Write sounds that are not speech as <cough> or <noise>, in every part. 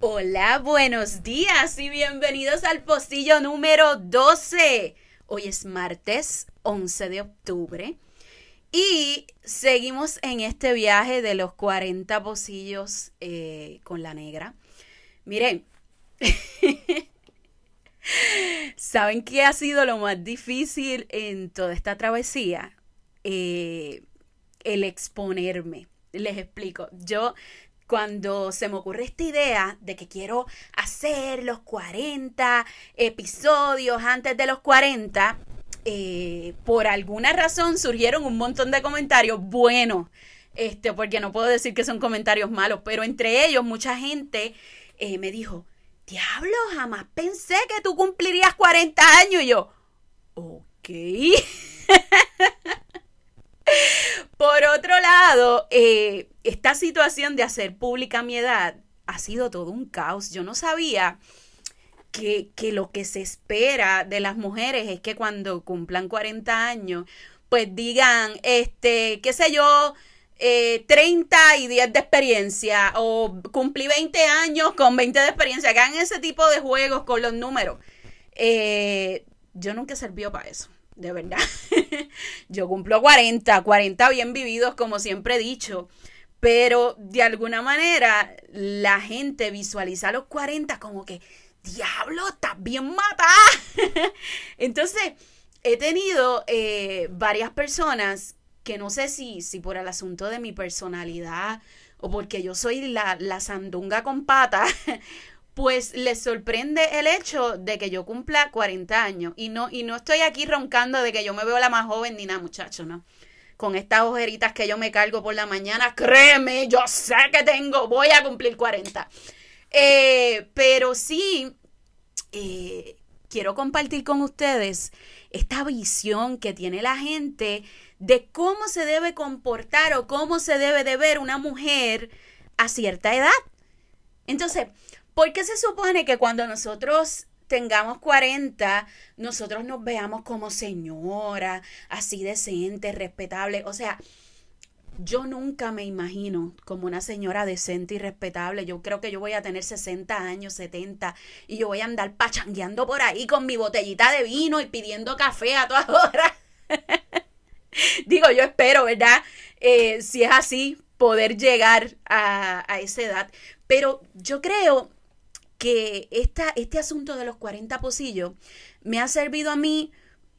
Hola, buenos días y bienvenidos al postillo número 12. Hoy es martes 11 de octubre y seguimos en este viaje de los 40 pocillos eh, con la negra. Miren, <laughs> ¿saben qué ha sido lo más difícil en toda esta travesía? Eh, el exponerme. Les explico. Yo cuando se me ocurre esta idea de que quiero hacer los 40 episodios antes de los 40, eh, por alguna razón surgieron un montón de comentarios buenos, este, porque no puedo decir que son comentarios malos, pero entre ellos mucha gente eh, me dijo, diablo, jamás pensé que tú cumplirías 40 años y yo, ok. <laughs> Por otro lado, eh, esta situación de hacer pública mi edad ha sido todo un caos. Yo no sabía que, lo que se espera de las mujeres es que cuando cumplan 40 años, pues digan, este, qué sé yo, 30 eh, y 10 de experiencia o cumplí 20 años con 20 de experiencia, hagan ese tipo de juegos con los números. Eh, yo nunca servido para eso de verdad. <laughs> Yo cumplo 40, 40 bien vividos, como siempre he dicho. Pero de alguna manera la gente visualiza los 40 como que, diablo, estás bien matada. <laughs> Entonces, he tenido eh, varias personas que no sé si, si por el asunto de mi personalidad o porque yo soy la, la sandunga con patas <laughs> pues les sorprende el hecho de que yo cumpla 40 años. Y no, y no estoy aquí roncando de que yo me veo la más joven ni nada, muchacho, ¿no? Con estas ojeritas que yo me cargo por la mañana, créeme, yo sé que tengo, voy a cumplir 40. Eh, pero sí, eh, quiero compartir con ustedes esta visión que tiene la gente de cómo se debe comportar o cómo se debe de ver una mujer a cierta edad. Entonces, ¿Por qué se supone que cuando nosotros tengamos 40, nosotros nos veamos como señora, así decente, respetable? O sea, yo nunca me imagino como una señora decente y respetable. Yo creo que yo voy a tener 60 años, 70, y yo voy a andar pachangueando por ahí con mi botellita de vino y pidiendo café a todas <laughs> horas. Digo, yo espero, ¿verdad? Eh, si es así, poder llegar a, a esa edad. Pero yo creo que esta, este asunto de los 40 pocillos me ha servido a mí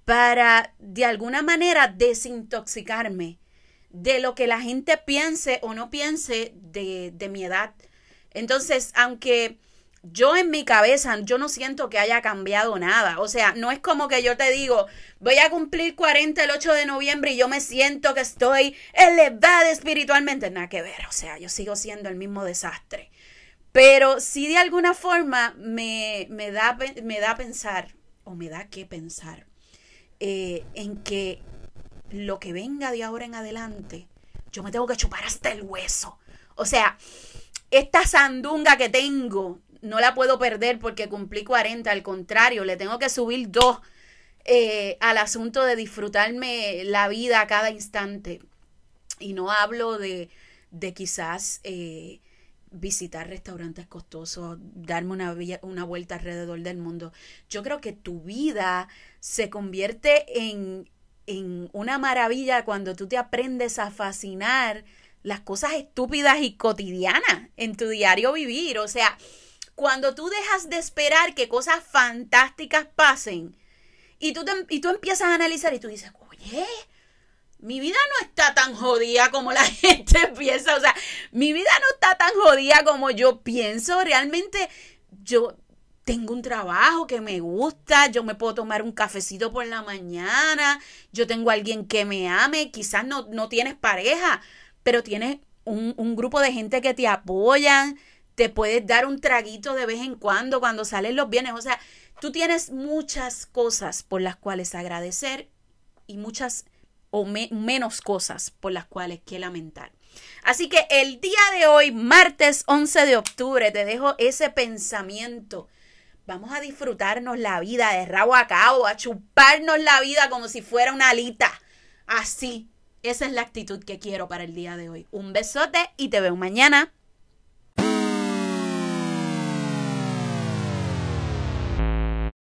para de alguna manera desintoxicarme de lo que la gente piense o no piense de, de mi edad. Entonces, aunque yo en mi cabeza, yo no siento que haya cambiado nada. O sea, no es como que yo te digo, voy a cumplir 40 el 8 de noviembre y yo me siento que estoy elevada espiritualmente. Nada que ver. O sea, yo sigo siendo el mismo desastre. Pero sí de alguna forma me, da, me da pensar, o me da que pensar, eh, en que lo que venga de ahora en adelante, yo me tengo que chupar hasta el hueso. O sea, esta sandunga que tengo, no la puedo perder porque cumplí 40, al contrario, le tengo que subir dos eh, al asunto de disfrutarme la vida a cada instante. Y no hablo de, de quizás... Eh, visitar restaurantes costosos, darme una, una vuelta alrededor del mundo. Yo creo que tu vida se convierte en, en una maravilla cuando tú te aprendes a fascinar las cosas estúpidas y cotidianas en tu diario vivir. O sea, cuando tú dejas de esperar que cosas fantásticas pasen y tú, y tú empiezas a analizar y tú dices, oye, mi vida no está tan jodida como la <laughs> gente piensa. O sea, mi vida no está tan jodida como yo pienso. Realmente yo tengo un trabajo que me gusta, yo me puedo tomar un cafecito por la mañana, yo tengo alguien que me ame, quizás no, no tienes pareja, pero tienes un, un grupo de gente que te apoyan, te puedes dar un traguito de vez en cuando cuando salen los bienes. O sea, tú tienes muchas cosas por las cuales agradecer y muchas o menos cosas por las cuales que lamentar. Así que el día de hoy, martes 11 de octubre, te dejo ese pensamiento Vamos a disfrutarnos la vida de rabo a cabo, a chuparnos la vida como si fuera una alita. Así. Esa es la actitud que quiero para el día de hoy. Un besote y te veo mañana.